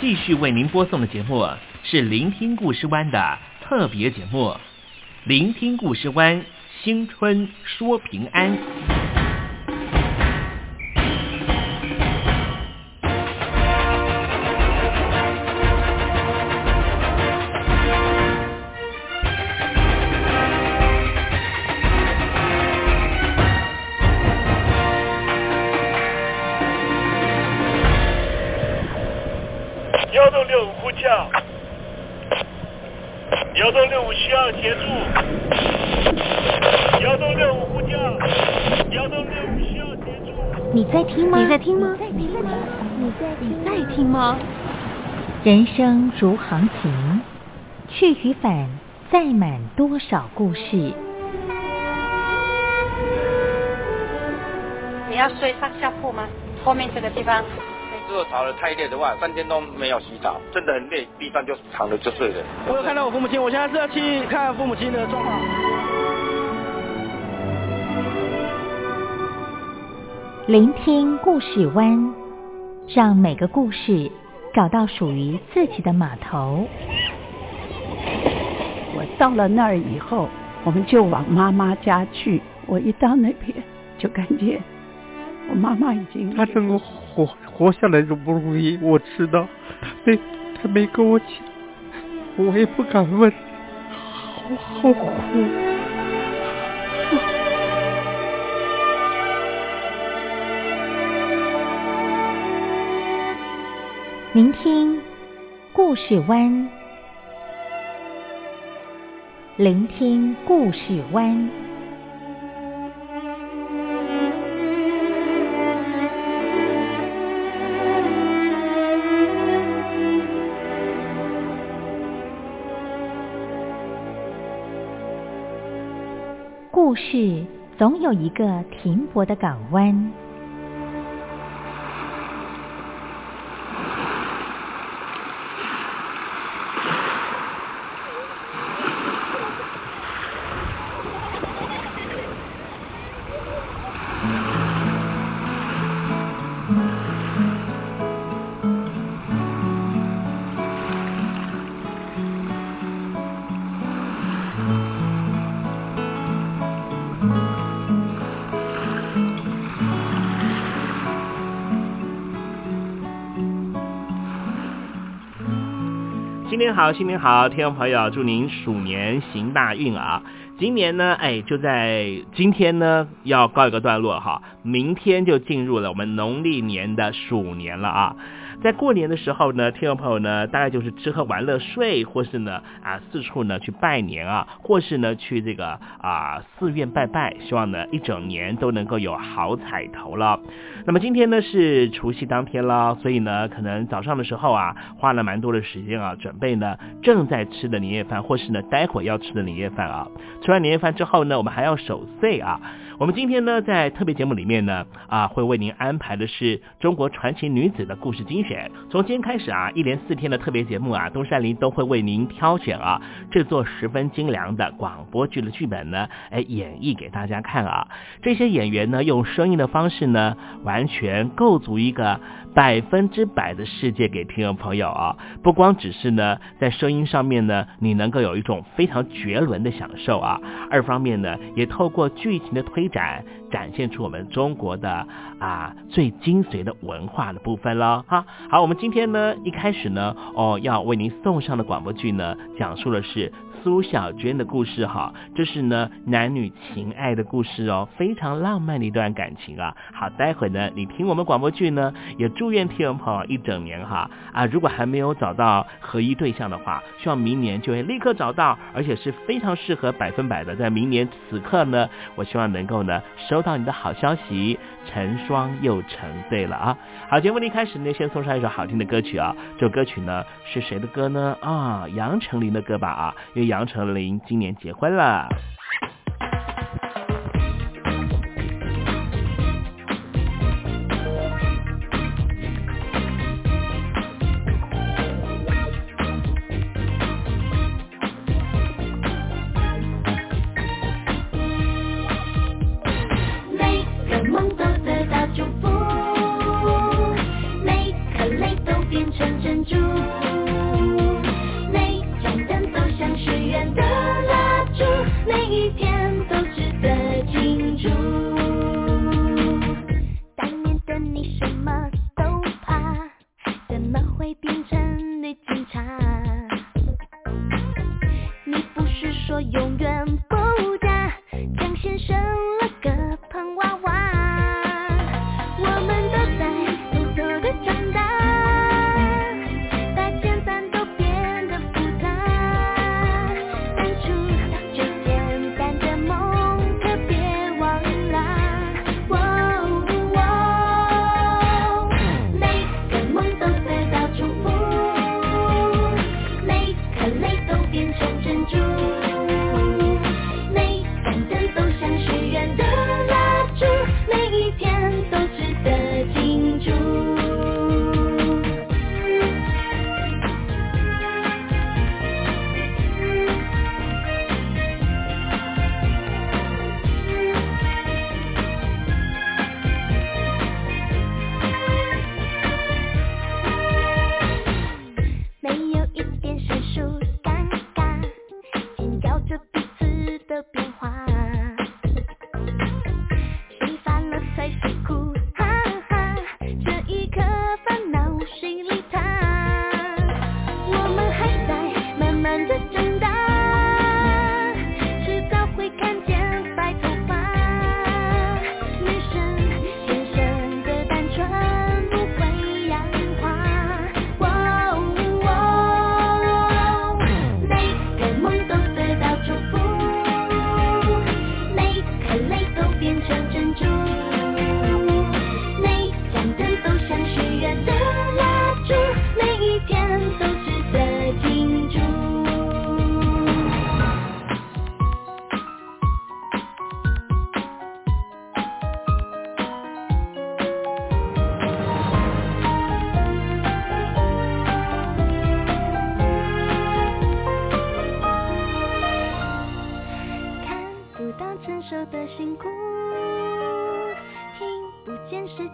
继续为您播送的节目是《聆听故事湾》的特别节目，《聆听故事湾》新春说平安。人生如航行，去与返，载满多少故事？你要睡上下铺吗？后面这个地方。如果吵得太累的话，三天都没有洗澡，真的很累，地上就躺着就睡了。我有看到我父母亲，我现在是要去看父母亲的状况。聆听故事湾，让每个故事。找到属于自己的码头。我到了那儿以后，我们就往妈妈家去。我一到那边，就感觉我妈妈已经……她能够活活下来都不容易，我知道。她没她没跟我讲，我也不敢问，好好苦。聆听故事湾，聆听故事湾。故事总有一个停泊的港湾。好，新年好，听众朋友，祝您鼠年行大运啊！今年呢，哎，就在今天呢，要告一个段落哈，明天就进入了我们农历年的鼠年了啊。在过年的时候呢，听众朋友呢，大概就是吃喝玩乐睡，或是呢啊四处呢去拜年啊，或是呢去这个啊寺院拜拜，希望呢一整年都能够有好彩头了。那么今天呢是除夕当天了，所以呢可能早上的时候啊花了蛮多的时间啊准备呢正在吃的年夜饭，或是呢待会要吃的年夜饭啊。吃完年夜饭之后呢，我们还要守岁啊。我们今天呢，在特别节目里面呢，啊，会为您安排的是中国传奇女子的故事精选。从今天开始啊，一连四天的特别节目啊，东山林都会为您挑选啊，制作十分精良的广播剧的剧本呢，哎，演绎给大家看啊。这些演员呢，用声音的方式呢，完全构筑一个百分之百的世界给听众朋友啊。不光只是呢，在声音上面呢，你能够有一种非常绝伦的享受啊。二方面呢，也透过剧情的推。展展现出我们中国的啊最精髓的文化的部分了哈。好，我们今天呢一开始呢哦要为您送上的广播剧呢，讲述的是。苏小娟的故事哈，这是呢男女情爱的故事哦，非常浪漫的一段感情啊。好，待会呢你听我们广播剧呢，也祝愿听众朋友一整年哈啊，如果还没有找到合一对象的话，希望明年就会立刻找到，而且是非常适合百分百的，在明年此刻呢，我希望能够呢收收到你的好消息，成双又成对了啊。好，节目的一开始呢，先送上一首好听的歌曲啊，这首歌曲呢是谁的歌呢？啊，杨丞琳的歌吧啊，因为。杨丞琳今年结婚了。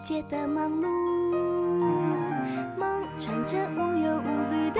界的忙碌，梦穿着无忧无虑的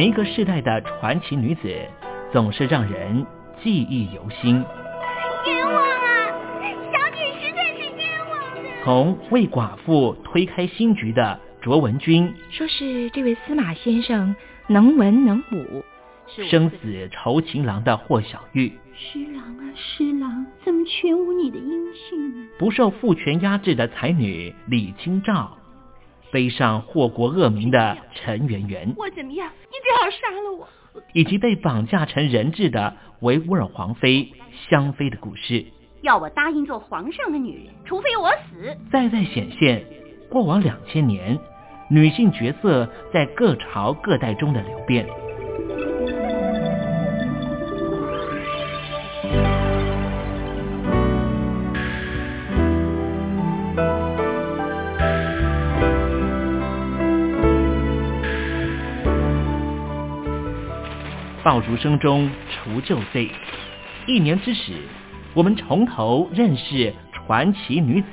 每一个世代的传奇女子，总是让人记忆犹新。冤枉啊！小姐实在是冤枉的。从为寡妇推开新局的卓文君，说是这位司马先生能文能武，生死酬情郎的霍小玉，施郎啊施郎，怎么全无你的音讯呢？不受父权压制的才女李清照，背上祸国恶名的陈圆圆，我怎么样？你最好杀了我！以及被绑架成人质的维吾尔皇妃香妃的故事，要我答应做皇上的女人，除非我死。再再显现过往两千年女性角色在各朝各代中的流变。爆竹声中除旧岁，一年之始，我们从头认识传奇女子，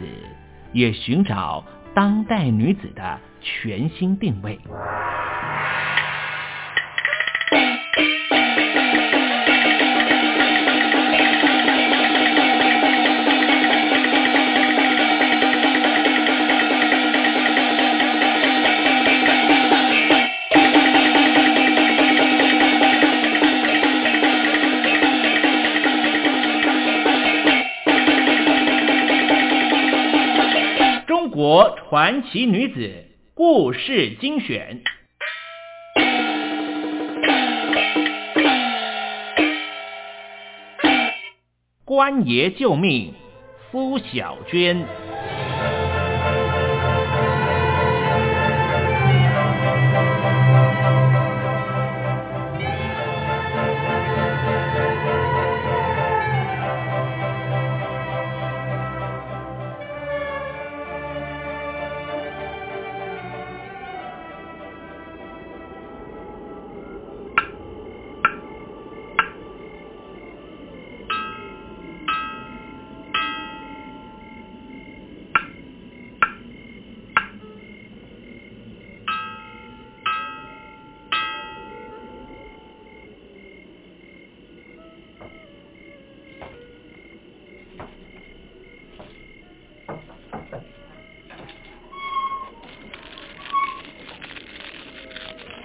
也寻找当代女子的全新定位。国传奇女子故事精选。官爷救命，苏小娟。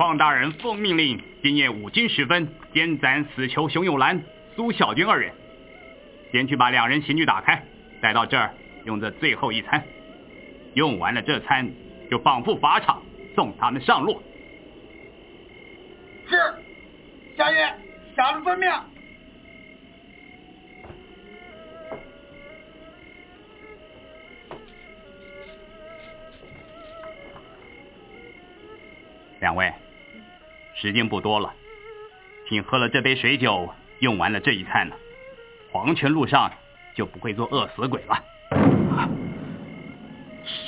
黄大人奉命令，今夜五更时分监斩死囚熊永兰、苏小军二人，先去把两人刑具打开，带到这儿用这最后一餐。用完了这餐，就绑赴法场，送他们上路。是，下爷，下人遵命。时间不多了，请喝了这杯水酒，用完了这一餐呢，黄泉路上就不会做饿死鬼了。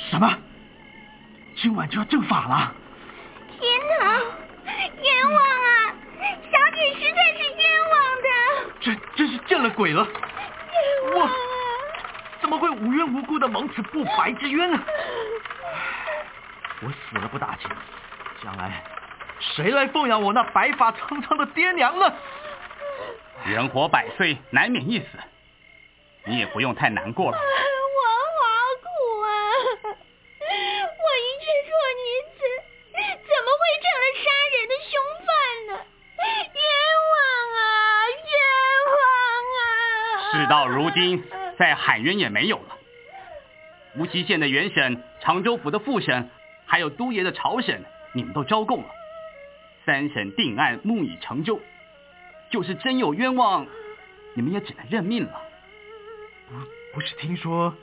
什么？今晚就要正法了？天哪，冤枉啊！小姐实在是冤枉的，这真是见了鬼了！冤枉啊！怎么会无缘无故的蒙此不白之冤呢？我死了不打紧，将来谁来奉养我那白发苍苍的爹娘呢？人活百岁，难免一死，你也不用太难过了。我好苦啊！我一介弱女子，怎么会成了杀人的凶犯呢？冤枉啊！冤枉啊！事到如今，再喊冤也没有了。无锡县的原审、常州府的副审，还有都爷的朝审，你们都招供了。三审定案，木已成舟。就是真有冤枉，你们也只能认命了。不，不是听说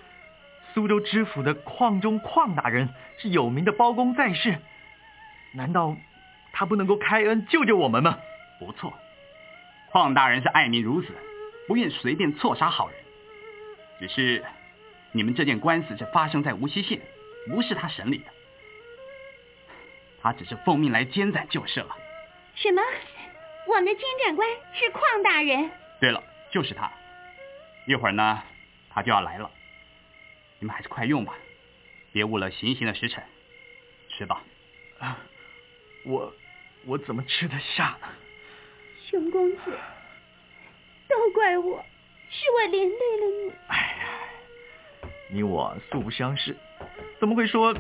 苏州知府的邝中邝大人是有名的包公在世，难道他不能够开恩救救我们吗？不错，邝大人是爱民如子，不愿随便错杀好人。只是你们这件官司是发生在无锡县，不是他审理的，他只是奉命来监斩就是了。什么？我们的监斩官是邝大人。对了，就是他。一会儿呢，他就要来了。你们还是快用吧，别误了行刑的时辰。吃吧。啊，我我怎么吃得下呢？熊公子，都怪我，是我连累了你。哎呀，你我素不相识，怎么会说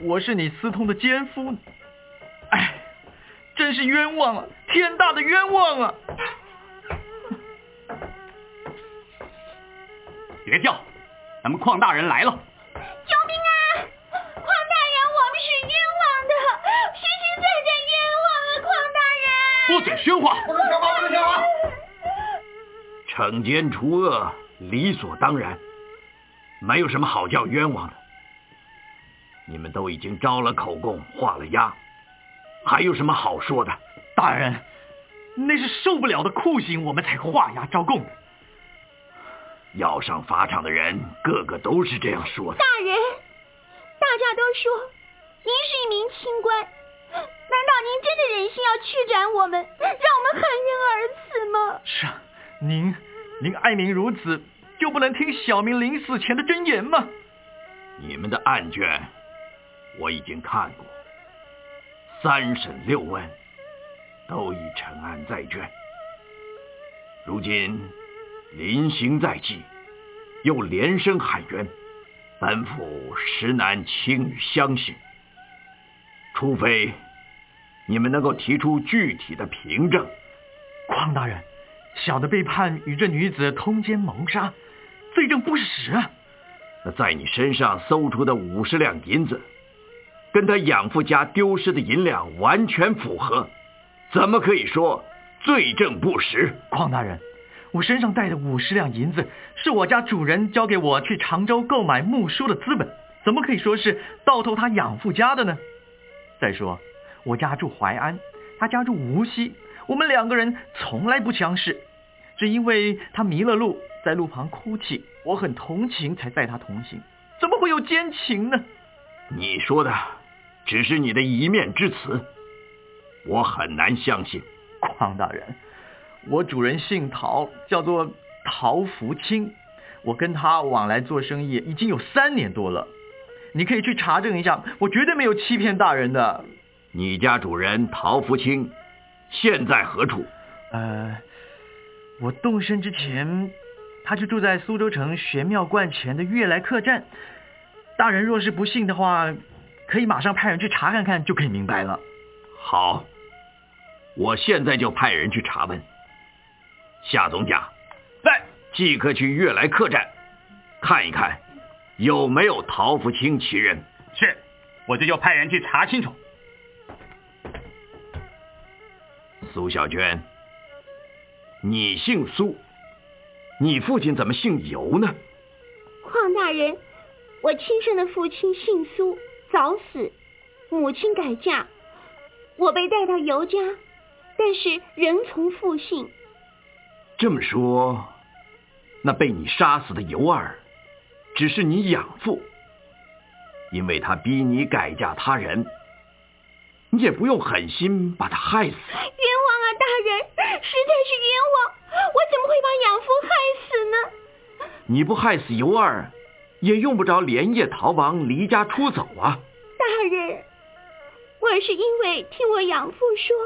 我是你私通的奸夫？哎，真是冤枉啊！天大的冤枉啊！别叫，咱们邝大人来了！救命啊！邝大人，我们是冤枉的，实实在在冤枉啊！邝大人，不准喧哗！不准喧哗！不能喧哗！惩奸除恶，理所当然，没有什么好叫冤枉的。你们都已经招了口供，画了押，还有什么好说的？大人，那是受不了的酷刑，我们才画押招供的。要上法场的人，个个都是这样说的。大人，大家都说您是一名清官，难道您真的忍心要驱斩我们，让我们含冤而死吗？是啊，您您爱民如子，就不能听小民临死前的真言吗？你们的案卷我已经看过，三审六问都已尘案在卷，如今。临刑在即，又连声喊冤，本府实难轻易相信。除非你们能够提出具体的凭证。匡大人，小的被判与这女子通奸谋杀，罪证不实啊。那在你身上搜出的五十两银子，跟他养父家丢失的银两完全符合，怎么可以说罪证不实？邝大人。我身上带的五十两银子，是我家主人交给我去常州购买木梳的资本，怎么可以说是盗偷他养父家的呢？再说，我家住淮安，他家住无锡，我们两个人从来不相识，只因为他迷了路，在路旁哭泣，我很同情，才带他同行，怎么会有奸情呢？你说的只是你的一面之词，我很难相信，匡大人。我主人姓陶，叫做陶福清。我跟他往来做生意已经有三年多了，你可以去查证一下，我绝对没有欺骗大人的。你家主人陶福清现在何处？呃，我动身之前，他就住在苏州城玄妙观前的悦来客栈。大人若是不信的话，可以马上派人去查看看，就可以明白了。好，我现在就派人去查问。夏总甲，在，即刻去悦来客栈看一看，有没有陶福清其人。是，我这就派人去查清楚。苏小娟，你姓苏，你父亲怎么姓尤呢？邝大人，我亲生的父亲姓苏，早死，母亲改嫁，我被带到尤家，但是仍从父姓。这么说，那被你杀死的尤二，只是你养父，因为他逼你改嫁他人，你也不用狠心把他害死。冤枉啊，大人，实在是冤枉！我怎么会把养父害死呢？你不害死尤二，也用不着连夜逃亡、离家出走啊。大人，我是因为听我养父说，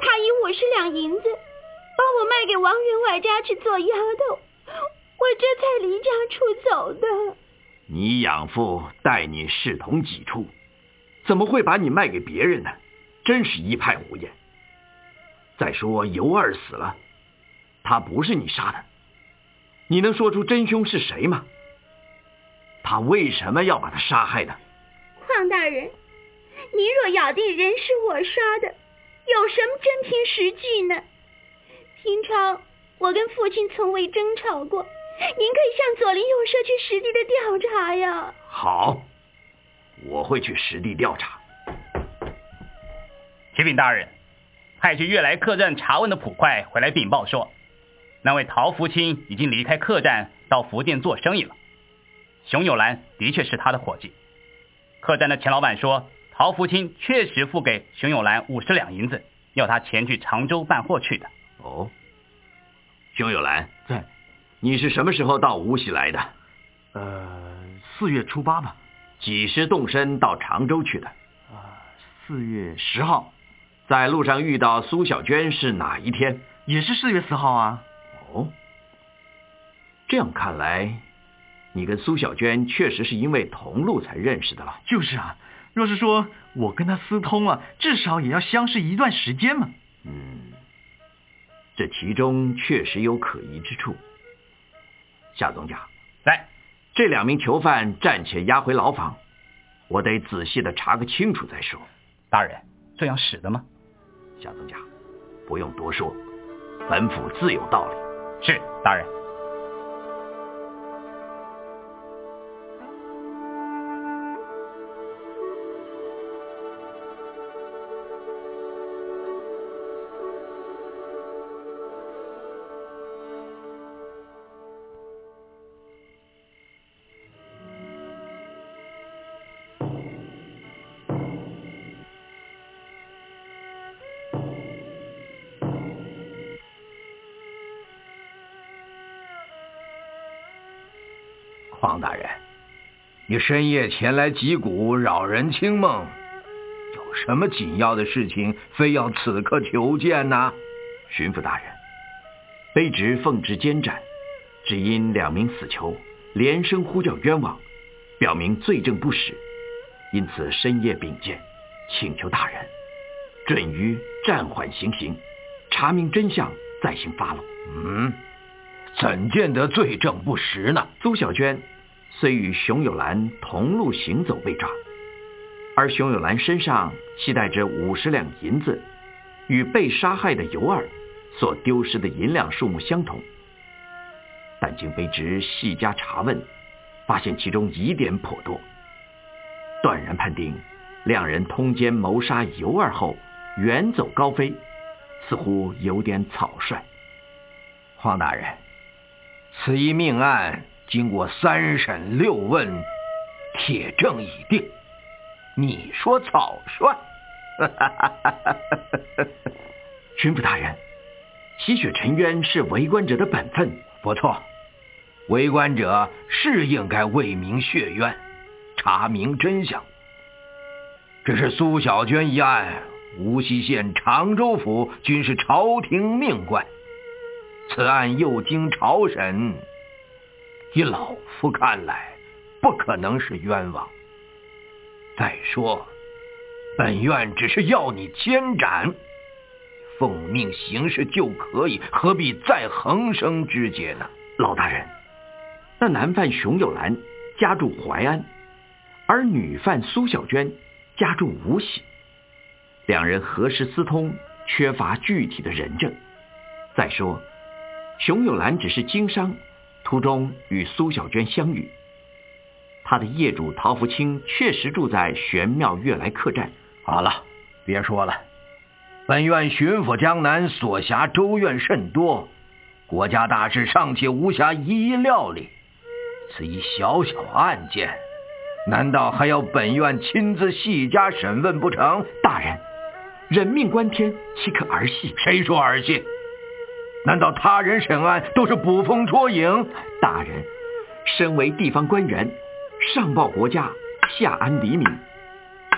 他以五十两银子把我卖给王员外家去做丫头，我这才离家出走的。你养父待你视同己出，怎么会把你卖给别人呢？真是一派胡言。再说尤二死了，他不是你杀的，你能说出真凶是谁吗？他为什么要把他杀害呢？邝大人，你若咬定人是我杀的，有什么真凭实据呢？平常我跟父亲从未争吵过。您可以向左邻右舍去实地的调查呀。好，我会去实地调查。启禀大人，派去悦来客栈查问的捕快回来禀报说，那位陶福清已经离开客栈到福建做生意了。熊友兰的确是他的伙计。客栈的钱老板说，陶福清确实付给熊友兰五十两银子，要他前去常州办货去的。哦，熊友兰在。你是什么时候到无锡来的？呃，四月初八吧。几时动身到常州去的？啊，四月十号。在路上遇到苏小娟是哪一天？也是四月四号啊。哦，这样看来，你跟苏小娟确实是因为同路才认识的了。就是啊，若是说我跟她私通了，至少也要相识一段时间嘛。嗯，这其中确实有可疑之处。夏总甲，来，这两名囚犯暂且押回牢房，我得仔细的查个清楚再说。大人，这样使得吗？夏总甲，不用多说，本府自有道理。是，大人。你深夜前来击鼓扰人清梦，有什么紧要的事情，非要此刻求见呢？巡抚大人，卑职奉旨监斩，只因两名死囚连声呼叫冤枉，表明罪证不实，因此深夜禀见，请求大人准予暂缓行刑，查明真相再行发落。嗯。怎见得罪证不实呢？苏小娟虽与熊友兰同路行走被抓，而熊友兰身上系带着五十两银子，与被杀害的尤二所丢失的银两数目相同。但经卑职细加查问，发现其中疑点颇多，断然判定两人通奸谋杀尤二后远走高飞，似乎有点草率。黄大人。此一命案经过三审六问，铁证已定。你说草率？巡抚大人，吸血沉冤是为官者的本分。不错，为官者是应该为民血冤，查明真相。这是苏小娟一案，无锡县常州府均是朝廷命官。此案又经朝审，以老夫看来，不可能是冤枉。再说，本院只是要你监斩，奉命行事就可以，何必再横生枝节呢？老大人，那男犯熊有兰家住淮安，而女犯苏小娟家住无锡，两人何时私通，缺乏具体的人证。再说。熊有兰只是经商，途中与苏小娟相遇。他的业主陶福清确实住在玄妙悦来客栈。好了，别说了。本院巡抚江南，所辖州院甚多，国家大事尚且无暇一一料理。此一小小案件，难道还要本院亲自细加审问不成？大人，人命关天，岂可儿戏？谁说儿戏？难道他人审案都是捕风捉影？大人，身为地方官员，上报国家，下安黎民。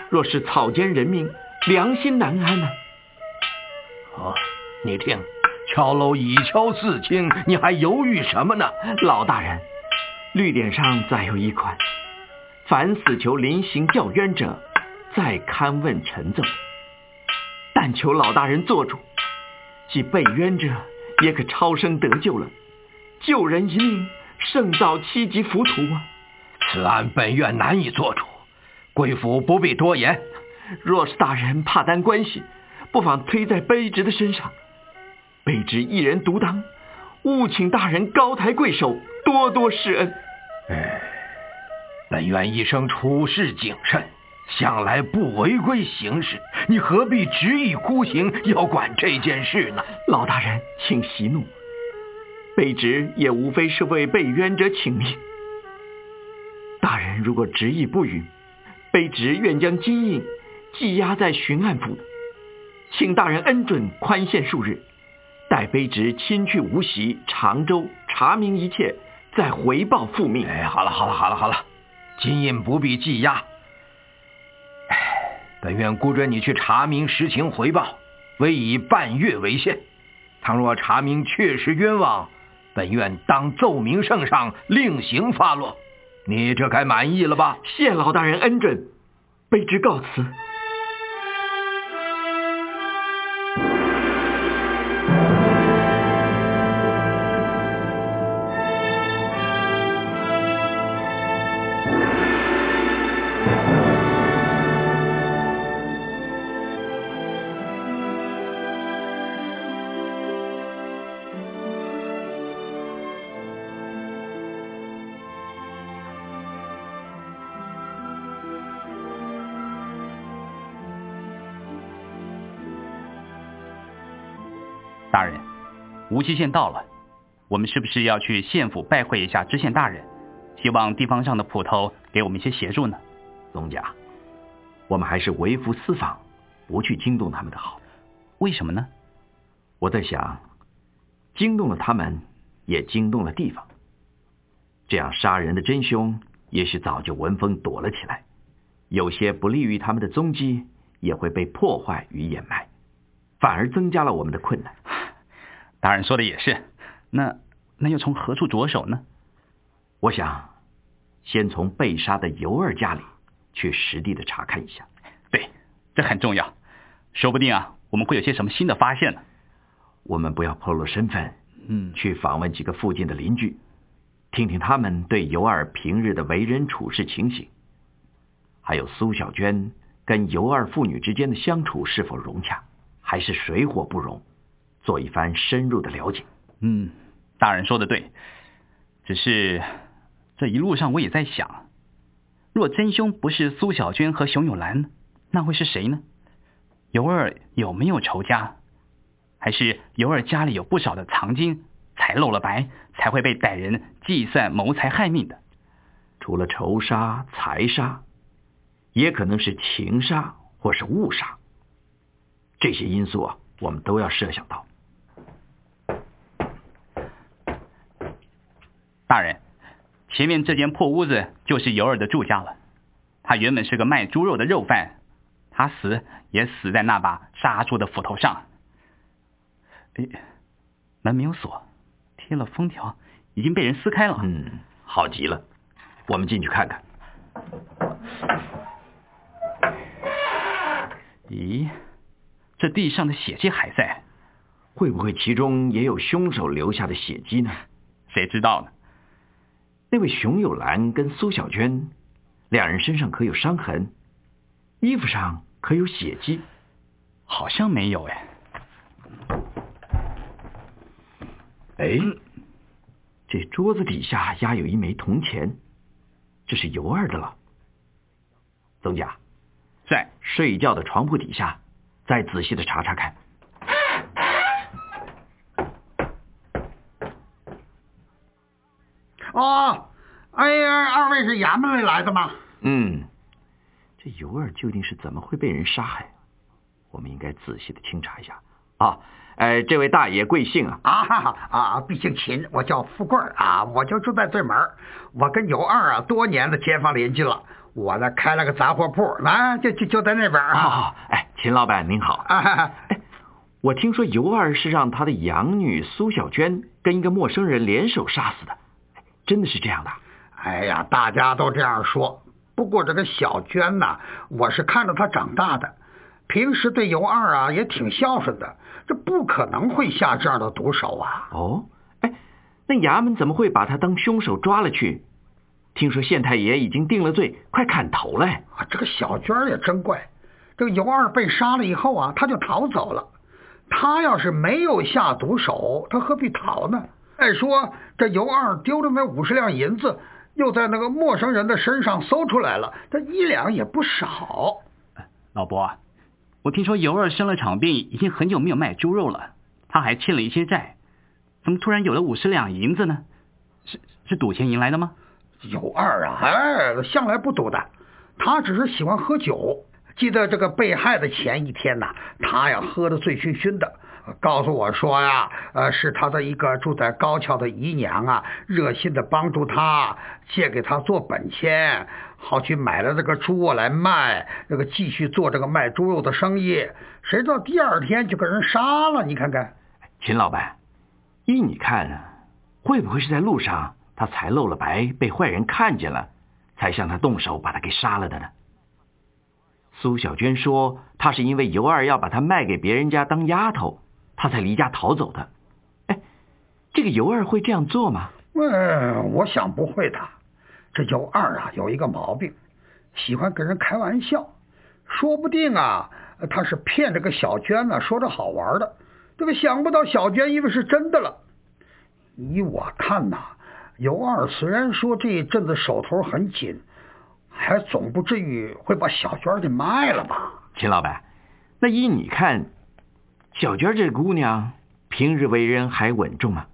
若是草菅人命，良心难安呢、哦，你听，敲楼已敲四清，你还犹豫什么呢？老大人，律典上载有一款：凡死囚临刑叫冤者，再勘问陈奏。但求老大人做主，即被冤者也可超生得救了，救人一命，胜造七级浮屠啊！此案本院难以做主，贵府不必多言。若是大人怕担关系，不妨推在卑职的身上。卑职一人独当，务请大人高抬贵手，多多施恩。哎，本院一生处事谨慎，向来不违规行事，你何必执意孤行，要管这件事呢？老大人，请息怒。卑职也无非是为被冤者请命。大人如果执意不允，卑职愿将金印寄押在巡案府，请大人恩准宽限数日，待卑职亲去无锡、常州查明一切，再回报复命。哎，好了好了好了好了，金印不必寄押。本院估准你去查明实情回报，唯以半月为限。倘若查明确实冤枉，本院当奏明圣上，另行发落。你这该满意了吧？谢老大人恩准，卑职告辞。无期县到了，我们是不是要去县府拜会一下知县大人？希望地方上的捕头给我们一些协助呢？宗家，我们还是微服私访，不去惊动他们的好。为什么呢？我在想，惊动了他们，也惊动了地方。这样杀人的真凶，也许早就闻风躲了起来，有些不利于他们的踪迹，也会被破坏与掩埋，反而增加了我们的困难。大人说的也是，那那又从何处着手呢？我想，先从被杀的尤二家里去实地的查看一下。对，这很重要，说不定啊，我们会有些什么新的发现呢。我们不要暴露身份，嗯，去访问几个附近的邻居，听听他们对尤二平日的为人处事情形，还有苏小娟跟尤二父女之间的相处是否融洽，还是水火不容。做一番深入的了解。嗯，大人说的对，只是这一路上我也在想，若真凶不是苏小娟和熊永兰，那会是谁呢？尤二有没有仇家？还是尤二家里有不少的藏金，才露了白，才会被歹人计算谋财害命的？除了仇杀、财杀，也可能是情杀或是误杀。这些因素啊，我们都要设想到。大人，前面这间破屋子就是尤尔的住家了。他原本是个卖猪肉的肉贩，他死也死在那把杀猪的斧头上。哎，门没有锁，贴了封条，已经被人撕开了。嗯，好极了，我们进去看看。咦，这地上的血迹还在，会不会其中也有凶手留下的血迹呢？谁知道呢？那位熊有兰跟苏小娟，两人身上可有伤痕？衣服上可有血迹？好像没有哎。哎，这桌子底下压有一枚铜钱，这是尤二的了。宗家，在睡觉的床铺底下，再仔细的查查看。哦，哎呀，二位是衙门里来的吗？嗯，这尤二究竟是怎么会被人杀害？我们应该仔细的清查一下。啊，哎，这位大爷贵姓啊？啊哈哈啊，毕姓秦，我叫富贵啊，我就住在对门我跟尤二啊，多年的街坊邻居了。我呢开了个杂货铺，啊就就就在那边啊。哎，秦老板您好。啊哈哈哎，我听说尤二是让他的养女苏小娟跟一个陌生人联手杀死的，真的是这样的？哎呀，大家都这样说。不过这个小娟呐，我是看着她长大的，平时对尤二啊也挺孝顺的，这不可能会下这样的毒手啊。哦，哎，那衙门怎么会把他当凶手抓了去？听说县太爷已经定了罪，快砍头了。啊，这个小娟也真怪，这个尤二被杀了以后啊，他就逃走了。他要是没有下毒手，他何必逃呢？再说这尤二丢的那五十两银子，又在那个陌生人的身上搜出来了，这一两也不少。老伯，我听说尤二生了场病，已经很久没有卖猪肉了，他还欠了一些债，怎么突然有了五十两银子呢？是是赌钱赢来的吗？尤二啊，哎，向来不赌的，他只是喜欢喝酒。记得这个被害的前一天呐，他呀喝得醉醺醺的，告诉我说呀，呃，是他的一个住在高桥的姨娘啊，热心的帮助他，借给他做本钱，好去买了这个猪来卖，那个继续做这个卖猪肉的生意。谁知道第二天就给人杀了？你看看，秦老板，依你看，会不会是在路上？他才露了白，被坏人看见了，才向他动手把他给杀了的呢。苏小娟说，他是因为尤二要把他卖给别人家当丫头，他才离家逃走的。哎，这个尤二会这样做吗？嗯，我想不会的。这尤二啊，有一个毛病，喜欢跟人开玩笑，说不定啊，他是骗这个小娟呢，说着好玩的。这个想不到小娟以为是真的了。依我看呐。尤二虽然说这一阵子手头很紧，还总不至于会把小娟给卖了吧？秦老板，那依你看，小娟这姑娘平日为人还稳重吗？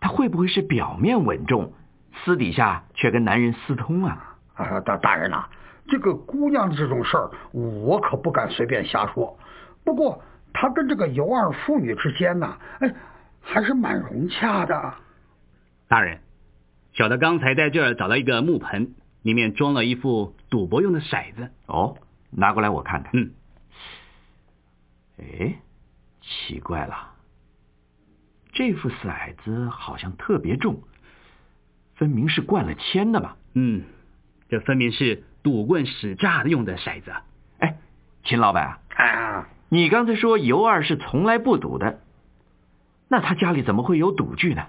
她会不会是表面稳重，私底下却跟男人私通啊？啊，大大人呐，这个姑娘的这种事儿，我可不敢随便瞎说。不过她跟这个尤二妇女之间呢，哎，还是蛮融洽的。大人，小的刚才在这儿找到一个木盆，里面装了一副赌博用的骰子。哦，拿过来我看看。嗯。哎，奇怪了，这副骰子好像特别重，分明是灌了铅的吧。嗯，这分明是赌棍使诈用的骰子。哎，秦老板啊，你刚才说尤二是从来不赌的，那他家里怎么会有赌具呢？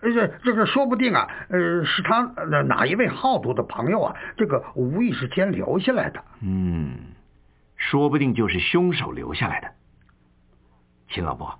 这这个说不定啊，呃，是他哪一位好赌的朋友啊，这个无意之间留下来的。嗯，说不定就是凶手留下来的。秦老伯，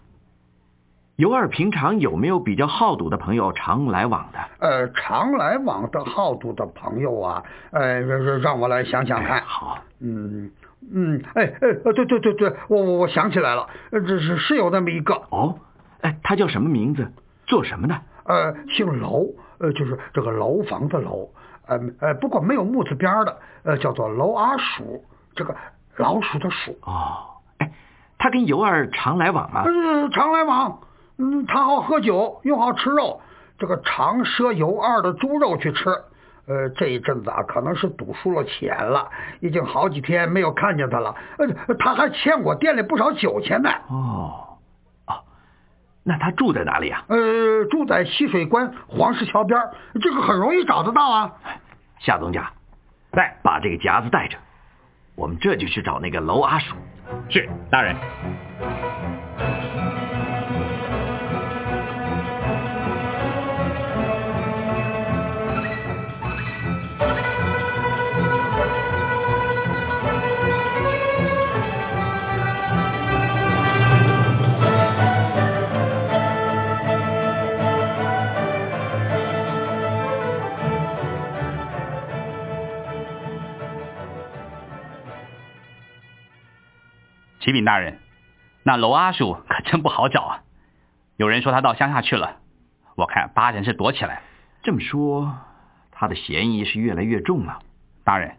尤二平常有没有比较好赌的朋友常来往的？呃，常来往的好赌的朋友啊，呃，让让我来想想看。好，嗯嗯，哎哎，对对对对，我我我想起来了，这是是有那么一个。哦，哎，他叫什么名字？做什么的？呃，姓楼，呃，就是这个楼房的楼，呃呃，不过没有木字边的，呃，叫做楼阿鼠，这个老鼠的鼠。哦，哎，他跟尤二常来往吗？嗯，常来往。嗯，他好喝酒，又好吃肉，这个常赊尤二的猪肉去吃。呃，这一阵子啊，可能是赌输了钱了，已经好几天没有看见他了。呃，他还欠我店里不少酒钱呢。哦。那他住在哪里啊？呃，住在西水关黄石桥边，这个很容易找得到啊。夏东家，来把这个夹子带着，我们这就去找那个娄阿鼠。是，大人。禀大人，那娄阿鼠可真不好找啊！有人说他到乡下去了，我看八成是躲起来。这么说，他的嫌疑是越来越重了。大人，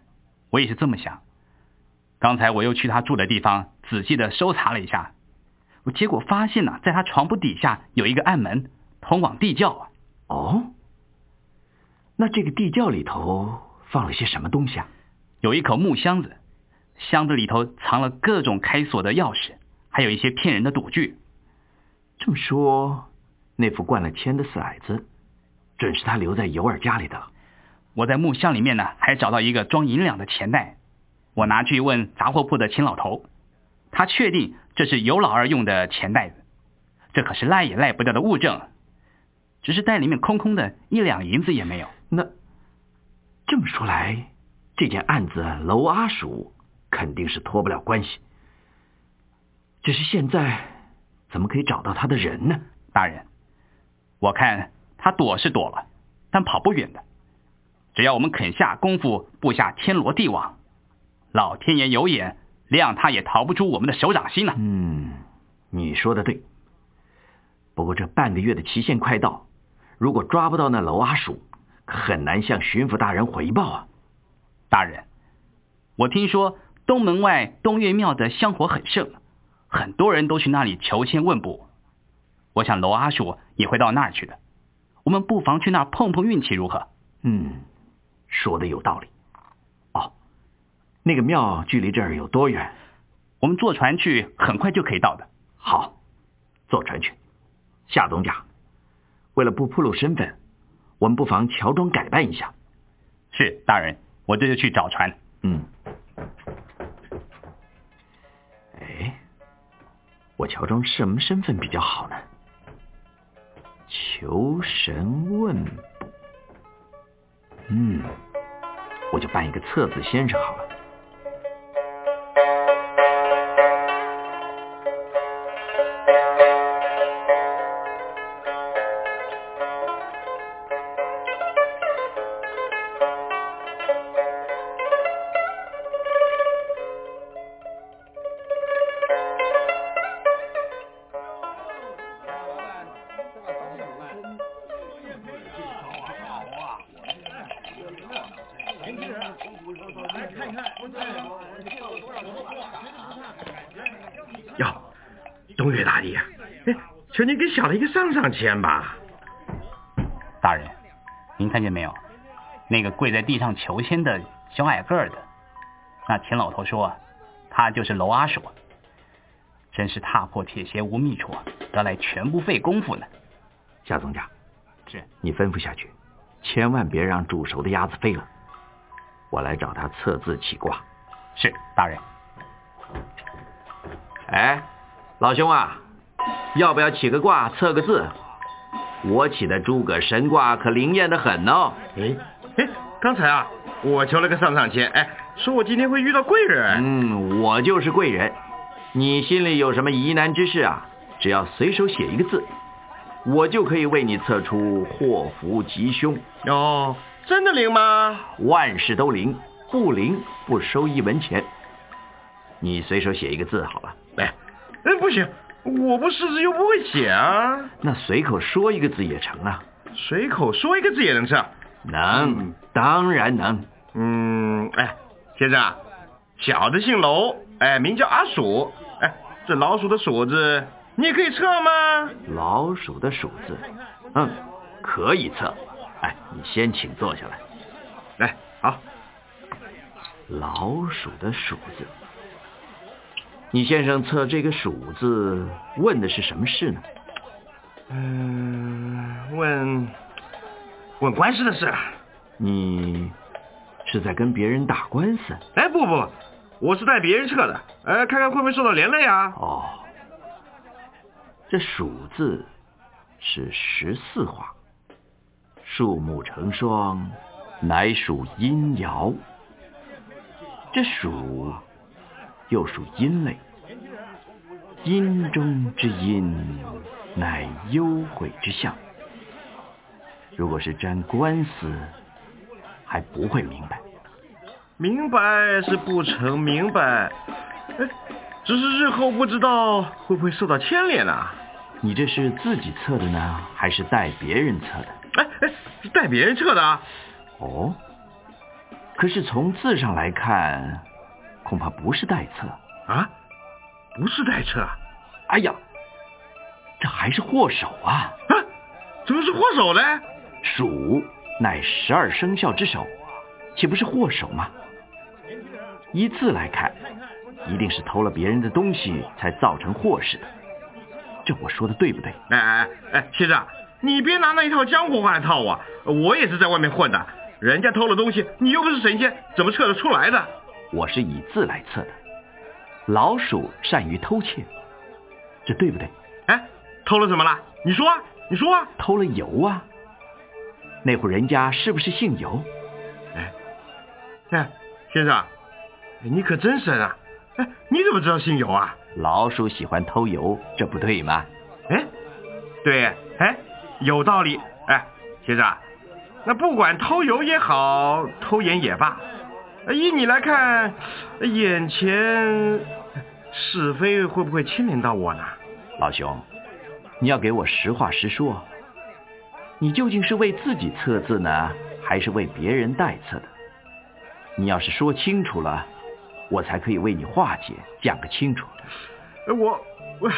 我也是这么想。刚才我又去他住的地方仔细的搜查了一下，我结果发现呢，在他床铺底下有一个暗门，通往地窖啊。哦，那这个地窖里头放了些什么东西啊？有一口木箱子，箱子里头藏了各种开锁的钥匙，还有一些骗人的赌具。这么说，那副灌了铅的骰子，准是他留在尤尔家里的。我在木箱里面呢，还找到一个装银两的钱袋，我拿去问杂货铺的秦老头，他确定这是尤老二用的钱袋子，这可是赖也赖不掉的物证。只是袋里面空空的，一两银子也没有。那这么说来，这件案子娄阿鼠肯定是脱不了关系。只是现在怎么可以找到他的人呢？大人，我看他躲是躲了，但跑不远的。只要我们肯下功夫，布下天罗地网，老天爷有眼，谅他也逃不出我们的手掌心呢。嗯，你说的对。不过这半个月的期限快到，如果抓不到那娄阿鼠，很难向巡抚大人回报啊。大人，我听说东门外东岳庙的香火很盛，很多人都去那里求签问卜。我想娄阿叔也会到那儿去的，我们不妨去那儿碰碰运气，如何？嗯，说的有道理。哦，那个庙距离这儿有多远？我们坐船去，很快就可以到的。好，坐船去。夏东家，为了不暴露身份，我们不妨乔装改扮一下。是大人，我这就去找船。嗯。我乔装什么身份比较好呢？求神问卜。嗯，我就扮一个测字先生好了。求您给小的一个上上签吧。大人，您看见没有？那个跪在地上求签的小矮个儿的，那钱老头说，他就是娄阿鼠。真是踏破铁鞋无觅处，得来全不费功夫呢。夏总家，是你吩咐下去，千万别让煮熟的鸭子飞了。我来找他测字起卦。是大人。哎，老兄啊，要不要起个卦测个字？我起的诸葛神卦可灵验的很哦。哎哎，刚才啊，我求了个上上签，哎，说我今天会遇到贵人。嗯，我就是贵人。你心里有什么疑难之事啊？只要随手写一个字，我就可以为你测出祸福吉凶。哦，真的灵吗？万事都灵，不灵不收一文钱。你随手写一个字好了。哎，哎，不行，我不识字又不会写啊。那随口说一个字也成啊。随口说一个字也能测？能，当然能。嗯，哎，先生，小的姓楼，哎，名叫阿鼠。哎，这老鼠的鼠字，你也可以测吗？老鼠的鼠字，嗯，可以测。哎，你先请坐下来。来，好。老鼠的鼠字，你先生测这个鼠字，问的是什么事呢？嗯，问问官司的事。你是在跟别人打官司？哎，不不，我是带别人测的，呃，看看会不会受到连累啊？哦，这鼠字是十四画，树木成双，乃属阴爻。这鼠又属阴类，阴中之阴，乃幽鬼之象。如果是沾官司，还不会明白。明白是不成明白，哎，只是日后不知道会不会受到牵连啊。你这是自己测的呢，还是带别人测的？哎哎，是带别人测的啊。哦，可是从字上来看，恐怕不是代测啊，不是代册。哎呀，这还是祸首啊！啊，怎么是祸首呢？鼠乃十二生肖之首，岂不是祸首吗？依字来看，一定是偷了别人的东西才造成祸事的。这我说的对不对？哎哎哎，先生，你别拿那一套江湖话来套我，我也是在外面混的。人家偷了东西，你又不是神仙，怎么测得出来的？我是以字来测的。老鼠善于偷窃，这对不对？哎，偷了什么了？你说，你说啊！偷了油啊！那户人家是不是姓尤？哎，哎，先生，你可真神啊！哎，你怎么知道姓尤啊？老鼠喜欢偷油，这不对吗？哎，对，哎，有道理。哎，先生，那不管偷油也好，偷盐也罢，依你来看，眼前是非会不会牵连到我呢？老兄，你要给我实话实说，你究竟是为自己测字呢，还是为别人代测的？你要是说清楚了，我才可以为你化解，讲个清楚。我我，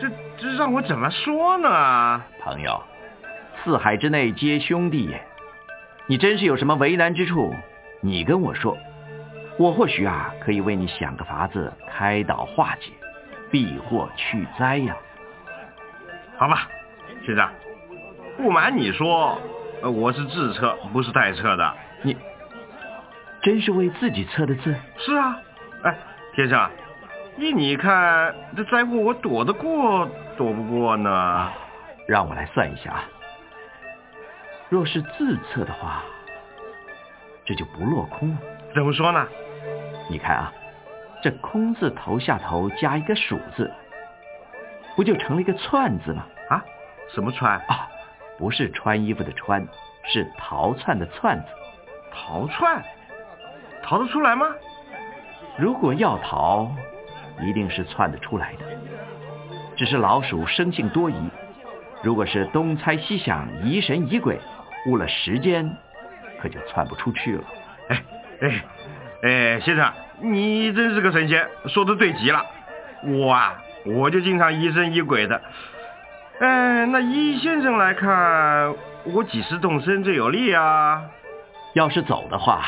这这让我怎么说呢？朋友，四海之内皆兄弟也，你真是有什么为难之处，你跟我说，我或许啊可以为你想个法子开导化解，避祸去灾呀。好吧，先生，不瞒你说，我是自测，不是代测的。你真是为自己测的字？是啊。哎，先生。依你看，这灾祸我躲得过，躲不过呢？让我来算一下啊。若是自测的话，这就不落空了。怎么说呢？你看啊，这空字头下头加一个鼠字，不就成了一个串字吗？啊？什么串啊？不是穿衣服的穿，是逃窜的窜字。逃窜？逃得出来吗？如果要逃。一定是窜得出来的，只是老鼠生性多疑，如果是东猜西想、疑神疑鬼，误了时间，可就窜不出去了。哎哎哎，先生，你真是个神仙，说的对极了。我啊，我就经常疑神疑鬼的。哎，那依先生来看，我几时动身最有利啊？要是走的话，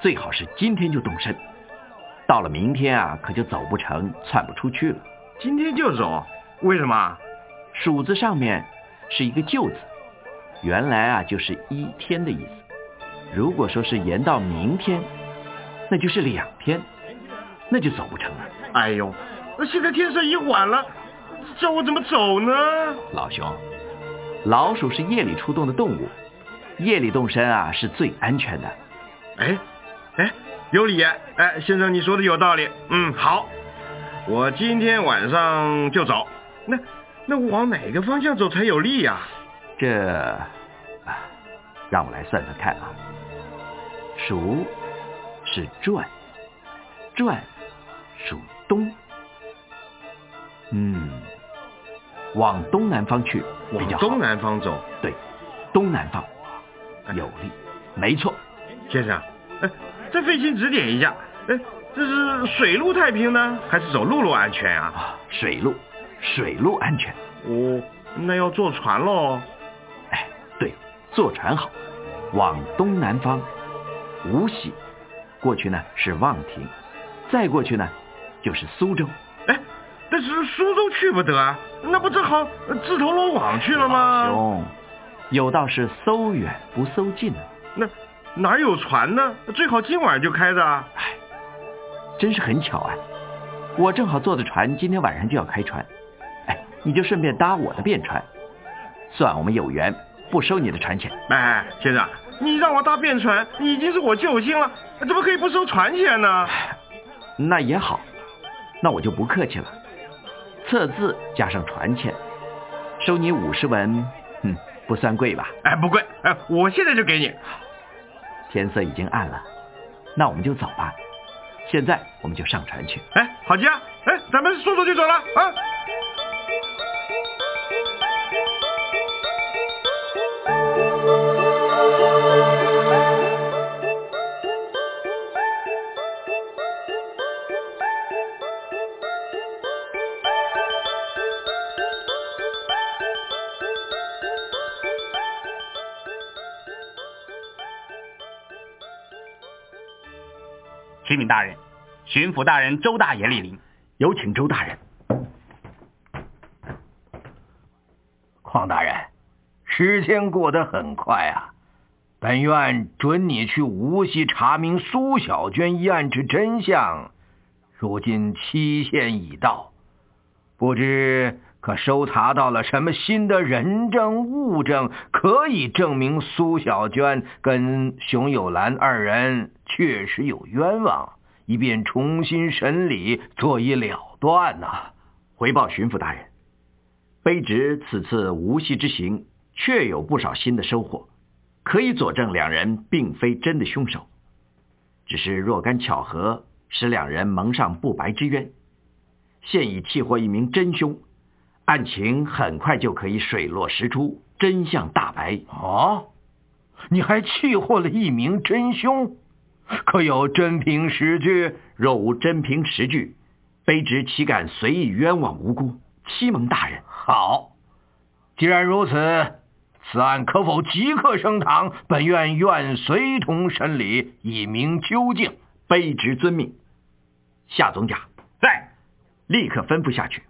最好是今天就动身。到了明天啊，可就走不成，窜不出去了。今天就走？为什么？鼠字上面是一个就字，原来啊就是一天的意思。如果说是延到明天，那就是两天，那就走不成了。哎呦，那现在天色已晚了，叫我怎么走呢？老兄，老鼠是夜里出动的动物，夜里动身啊是最安全的。哎，哎。有理，哎，先生，你说的有道理。嗯，好，我今天晚上就走。那那我往哪个方向走才有利呀？这，让我来算算看啊。鼠是转，转属东。嗯，往东南方去比较好。东南方走，对，东南方有利，没错，先生。哎。再费心指点一下，哎，这是水路太平呢，还是走陆路安全啊？水路，水路安全。哦，那要坐船喽。哎，对，坐船好。往东南方，无锡，过去呢是望亭，再过去呢就是苏州。哎，但是苏州去不得啊，那不正好自投罗网去了吗？兄，有道是搜远不搜近啊那。哪有船呢？最好今晚就开的。哎，真是很巧啊！我正好坐的船，今天晚上就要开船。哎，你就顺便搭我的便船，算我们有缘，不收你的船钱。哎，先生，你让我搭便船你已经是我救星了，怎么可以不收船钱呢？那也好，那我就不客气了。测字加上船钱，收你五十文，嗯，不算贵吧？哎，不贵，哎，我现在就给你。天色已经暗了，那我们就走吧。现在我们就上船去。哎，好极啊！哎，咱们说走就走了啊！启禀大人，巡抚大人周大爷莅临，有请周大人。邝大人，时间过得很快啊！本院准你去无锡查明苏小娟一案之真相，如今期限已到，不知可搜查到了什么新的人证物证，可以证明苏小娟跟熊有兰二人确实有冤枉，以便重新审理，做一了断呐、回报巡抚大人，卑职此次无锡之行，确有不少新的收获。可以佐证两人并非真的凶手，只是若干巧合使两人蒙上不白之冤。现已契获一名真凶，案情很快就可以水落石出，真相大白。哦，你还契获了一名真凶，可有真凭实据？若无真凭实据，卑职岂敢随意冤枉无辜？欺蒙大人。好，既然如此。此案可否即刻升堂？本院愿随同审理，以明究竟。卑职遵命。夏总甲在，立刻吩咐下去，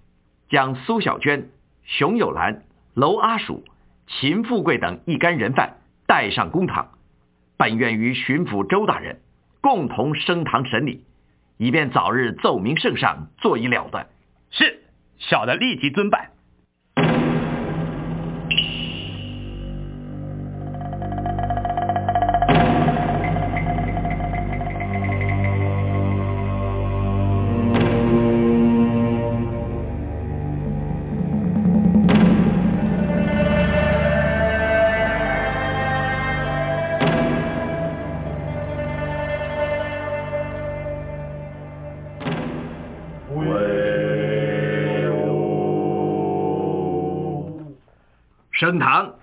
将苏小娟、熊有兰、娄阿鼠、秦富贵等一干人犯带上公堂。本愿与巡抚周大人共同升堂审理，以便早日奏明圣上，做一了断。是，小的立即遵办。升堂，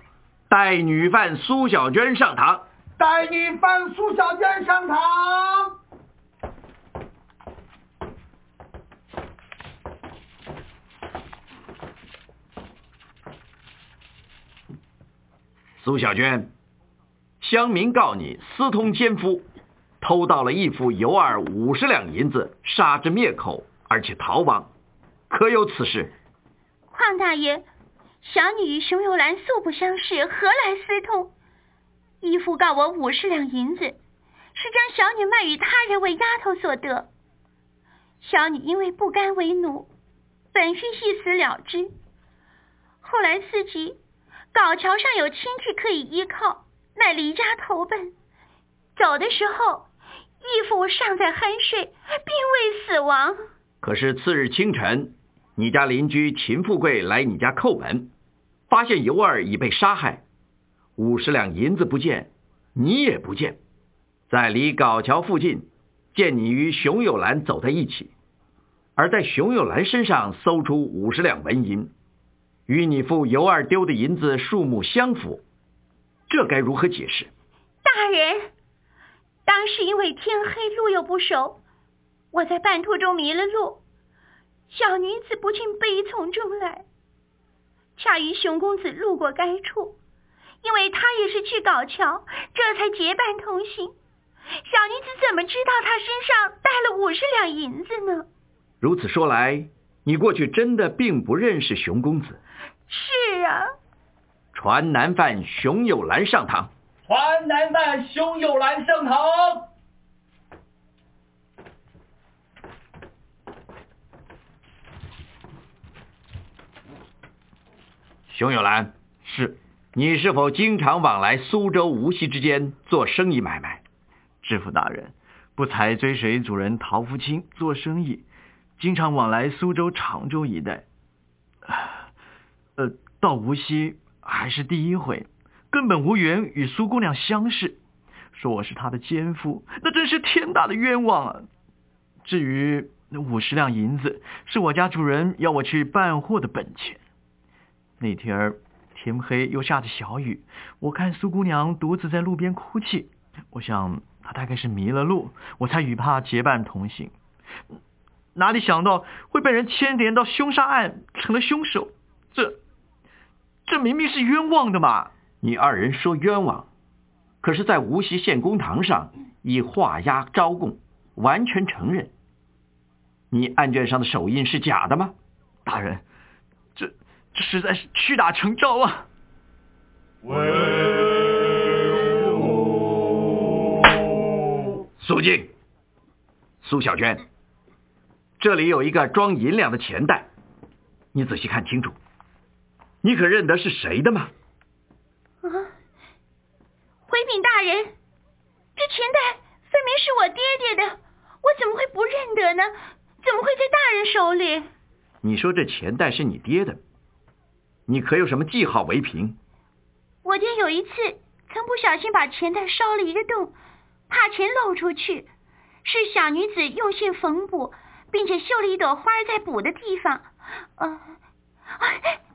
带女犯苏小娟上堂。带女犯苏小娟上堂。苏小娟，乡民告你私通奸夫，偷盗了义父尤二五十两银子，杀之灭口，而且逃亡，可有此事？邝大爷，小女与熊有兰素不相识，何来私通？义父告我五十两银子，是将小女卖与他人为丫头所得。小女因为不甘为奴，本欲一死了之。后来思及皋桥上有亲戚可以依靠，乃离家投奔。走的时候，义父尚在酣睡，并未死亡。可是次日清晨，你家邻居秦富贵来你家叩门，发现尤二已被杀害，五十两银子不见，你也不见，在离皋桥附近见你与熊有兰走在一起，而在熊有兰身上搜出五十两纹银，与你父尤二丢的银子数目相符，这该如何解释？大人，当时因为天黑路又不熟，我在半途中迷了路，小女子不禁悲从中来，恰与熊公子路过该处，因为他也是去搞桥，这才结伴同行。小女子怎么知道他身上带了五十两银子呢？如此说来，你过去真的并不认识熊公子。是啊，传男犯熊有兰上堂。传男犯熊有兰上堂。熊有兰，是你是否经常往来苏州、无锡之间做生意买卖？知府大人，不才追随主人陶福清做生意，经常往来苏州、常州一带。呃，到无锡还是第一回，根本无缘与苏姑娘相识，说我是她的奸夫，那真是天大的冤枉啊！至于那五十两银子，是我家主人要我去办货的本钱。那天儿天黑又下着小雨，我看苏姑娘独自在路边哭泣，我想她大概是迷了路，我才与她结伴同行。哪里想到会被人牵连到凶杀案，成了凶手？这这明明是冤枉的嘛！你二人说冤枉，可是，在无锡县公堂上已画押招供，完全承认。你案卷上的手印是假的吗？大人，这这实在是屈打成招啊！苏静，苏小娟，这里有一个装银两的钱袋，你仔细看清楚，你可认得是谁的吗？啊！回禀大人，这钱袋分明是我爹爹的，我怎么会不认得呢？怎么会在大人手里？你说这钱袋是你爹的，你可有什么记号为凭？我爹有一次曾不小心把钱袋烧了一个洞，怕钱漏出去，是小女子用线缝补，并且绣了一朵花在补的地方。呃，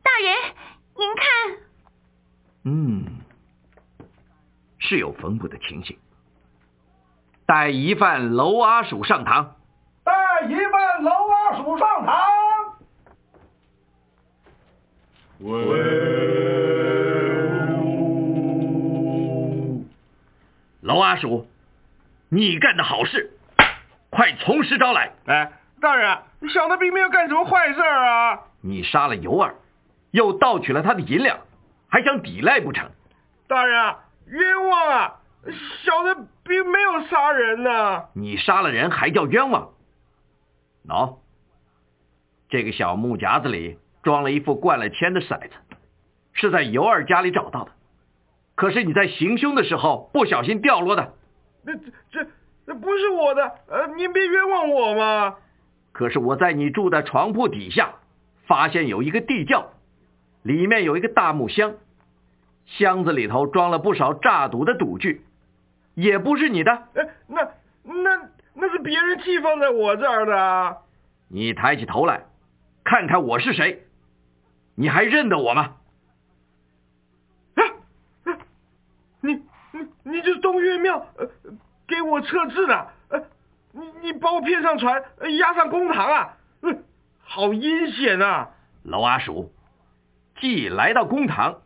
大人，您看，嗯，是有缝补的情形。带疑犯娄阿鼠上堂。带疑犯娄娄阿鼠，你干的好事，快从实招来！哎，大人，小的并没有干什么坏事啊！你杀了尤二，又盗取了他的银两，还想抵赖不成？大人，冤枉啊！小的并没有杀人呢。你杀了人还叫冤枉？喏，这个小木夹子里装了一副灌了铅的骰子，是在尤二家里找到的。可是你在行凶的时候不小心掉落的。那这这这不是我的，呃，您别冤枉我嘛。可是我在你住的床铺底下发现有一个地窖，里面有一个大木箱，箱子里头装了不少诈赌的赌具，也不是你的。呃，那那那是别人寄放在我这儿的。你抬起头来，看看我是谁，你还认得我吗？你你这东岳庙呃给我撤字的，呃，你你把我骗上船，押上公堂啊，呃，好阴险啊！娄阿鼠，既来到公堂，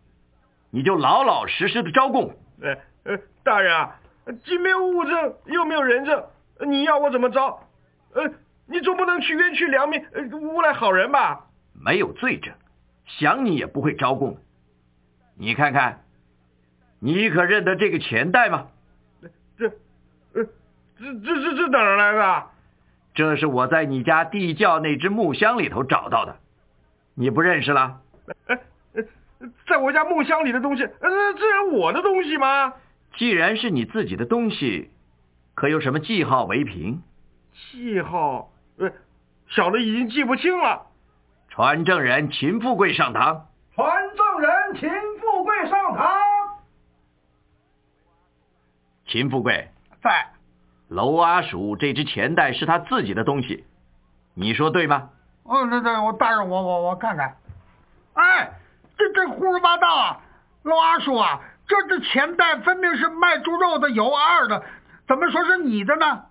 你就老老实实的招供。呃呃，大人啊，既没有物证，又没有人证，你要我怎么招？呃，你总不能去冤屈良民，呃，诬赖好人吧？没有罪证，想你也不会招供。你看看。你可认得这个钱袋吗？这，呃，这这这这哪儿来的？这是我在你家地窖那只木箱里头找到的，你不认识了？哎，在我家木箱里的东西，呃，这是我的东西吗？既然是你自己的东西，可有什么记号为凭？记号？呃，小的已经记不清了。传证人秦富贵上堂。传证人秦富贵上堂。秦富贵在，娄阿鼠这只钱袋是他自己的东西，你说对吗？哦，那那我大人，我我我看看，哎，这这胡说八道啊！娄阿鼠啊，这只钱袋分明是卖猪肉的尤二的，怎么说是你的呢？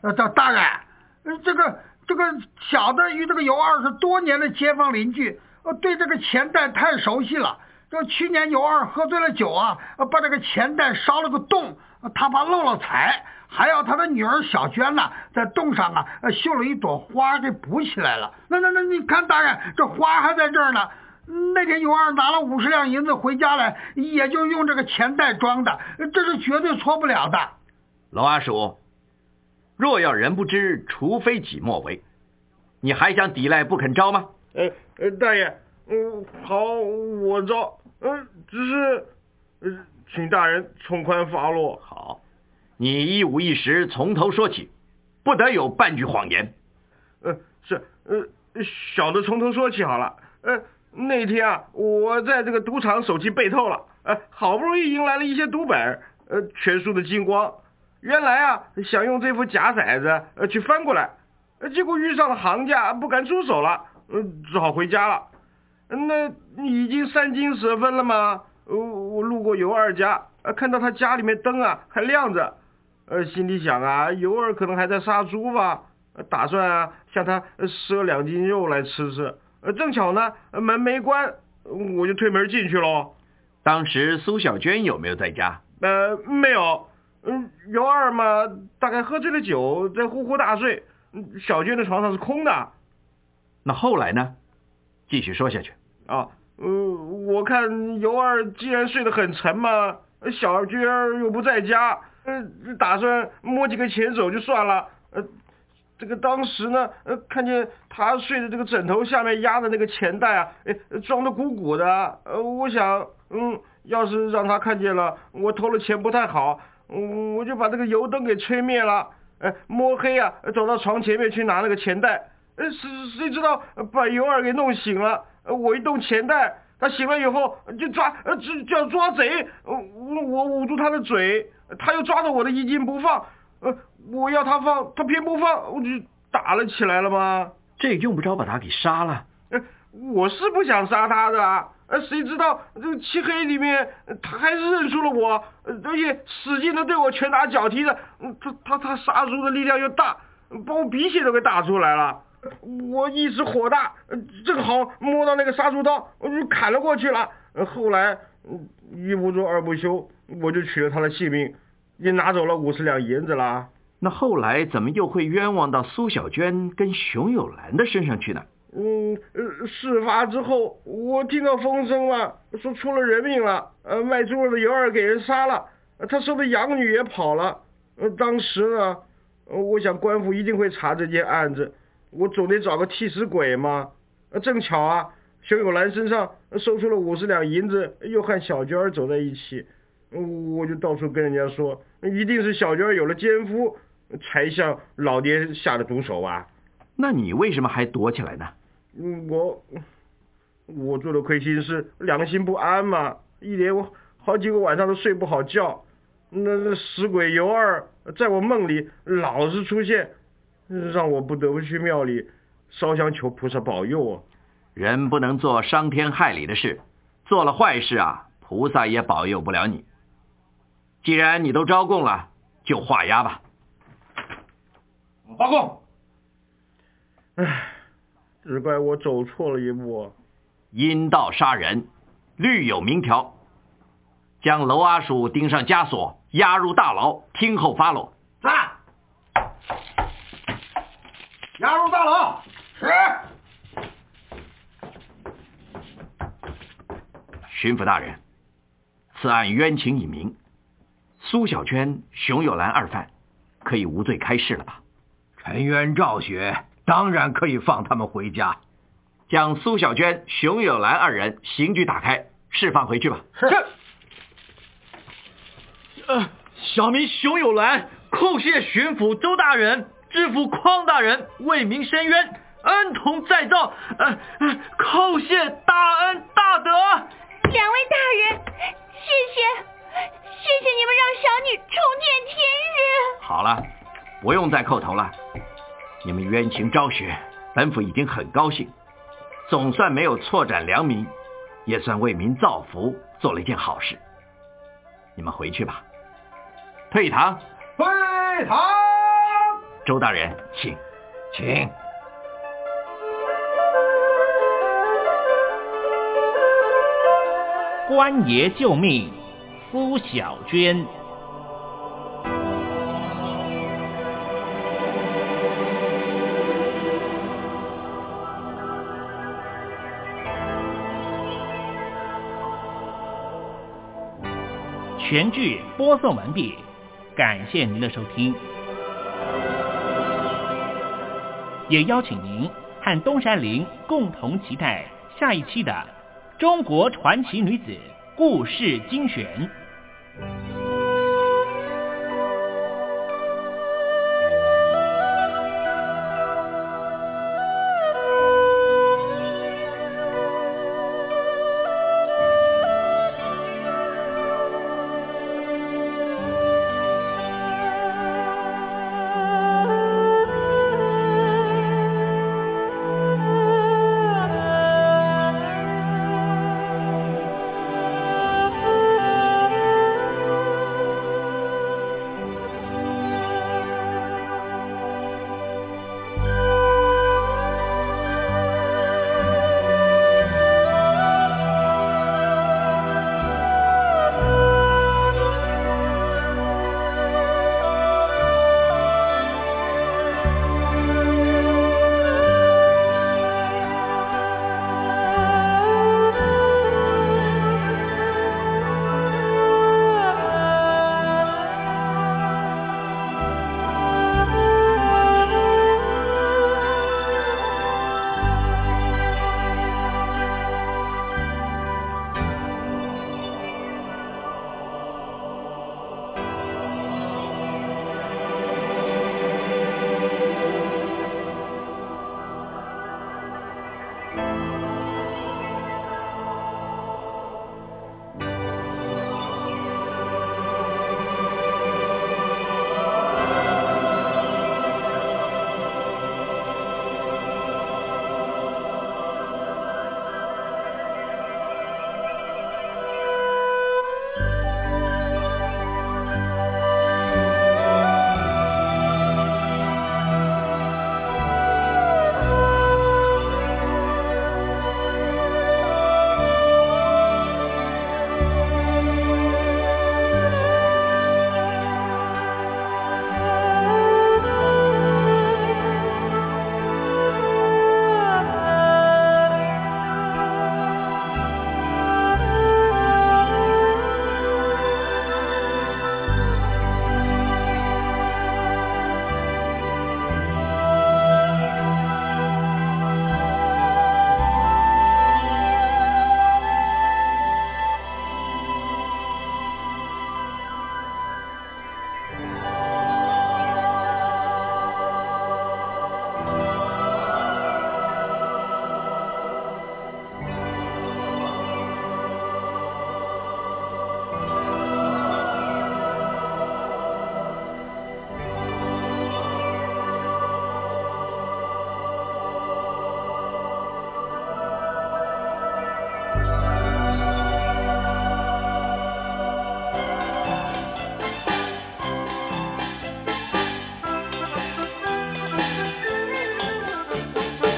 呃，大大人，这个这个小的与这个尤二是多年的街坊邻居，呃，对这个钱袋太熟悉了。这去年尤二喝醉了酒啊，把这个钱袋烧了个洞。他怕漏了财，还要他的女儿小娟呢，在洞上啊绣了一朵花给补起来了。那那那，你看大人，这花还在这儿呢。那天尤二拿了五十两银子回家来，也就用这个钱袋装的，这是绝对错不了的。老阿鼠，若要人不知，除非己莫为。你还想抵赖不肯招吗？呃呃，大爷，嗯，好，我招。嗯，只是，呃。请大人从宽发落。好，你一五一十从头说起，不得有半句谎言。呃，是，呃，小的从头说起好了。呃，那天啊，我在这个赌场手机被偷了，呃，好不容易迎来了一些赌本，呃，全输的精光。原来啊，想用这副假骰子，呃，去翻过来，呃结果遇上了行家，不敢出手了，嗯，只好回家了。那已经三更时分了吗？我，我路过尤二家，呃，看到他家里面灯啊还亮着，呃，心里想啊，尤二可能还在杀猪吧，打算啊向他赊两斤肉来吃吃。呃，正巧呢，门没关，我就推门进去喽。当时苏小娟有没有在家？呃，没有。嗯，尤二嘛，大概喝醉了酒，在呼呼大睡。小娟的床上是空的。那后来呢？继续说下去。啊，呃，我看尤二既然睡得很沉嘛，小娟又不在家，呃，打算摸几个钱走就算了。呃，这个当时呢，呃，看见他睡的这个枕头下面压的那个钱袋啊，哎，装的鼓鼓的。呃，我想，嗯，要是让他看见了我偷了钱不太好，嗯，我就把这个油灯给吹灭了。哎，摸黑啊，走到床前面去拿那个钱袋。呃，谁谁知道把尤二给弄醒了？我一动钱袋，他醒了以后就抓，呃，就叫抓贼。我我捂住他的嘴，他又抓着我的衣襟不放。呃，我要他放，他偏不放，我就打了起来了吗？这用不着把他给杀了。呃，我是不想杀他的。呃，谁知道这个漆黑里面，他还是认出了我，而且使劲的对我拳打脚踢的。他他他杀猪的力量又大，把我鼻血都给打出来了。我一时火大，正好摸到那个杀猪刀，我就砍了过去了。后来一不做二不休，我就取了他的性命，也拿走了五十两银子了。那后来怎么又会冤枉到苏小娟跟熊有兰的身上去呢？嗯，呃，事发之后，我听到风声了，说出了人命了，呃，卖猪肉的尤二给人杀了，他收的养女也跑了。呃，当时呢，我想官府一定会查这件案子。我总得找个替死鬼嘛，正巧啊，熊有兰身上搜出了五十两银子，又和小娟儿走在一起，我就到处跟人家说，一定是小娟儿有了奸夫，才向老爹下的毒手啊。那你为什么还躲起来呢？我我做的亏心事，良心不安嘛，一连我好几个晚上都睡不好觉。那那死鬼尤二在我梦里老是出现。让我不得不去庙里烧香求菩萨保佑啊！人不能做伤天害理的事，做了坏事啊，菩萨也保佑不了你。既然你都招供了，就画押吧。报供。唉，只怪我走错了一步。阴道杀人，律有明条，将娄阿鼠钉上枷锁，押入大牢，听候发落。在。押入大牢。是。巡抚大人，此案冤情已明，苏小娟、熊有兰二犯可以无罪开释了吧？沉冤昭雪，当然可以放他们回家。将苏小娟、熊有兰二人刑具打开，释放回去吧。是。呃，小民熊有兰叩谢巡抚周大人。知府匡大人为民伸冤，恩同再造，呃，叩谢大恩大德。两位大人，谢谢，谢谢你们让小女重见天日。好了，不用再叩头了。你们冤情昭雪，本府已经很高兴，总算没有错斩良民，也算为民造福，做了一件好事。你们回去吧。退堂。退堂。周大人，请，请。官爷救命，苏小娟。全剧播送完毕，感谢您的收听。也邀请您和东山林共同期待下一期的《中国传奇女子故事精选》。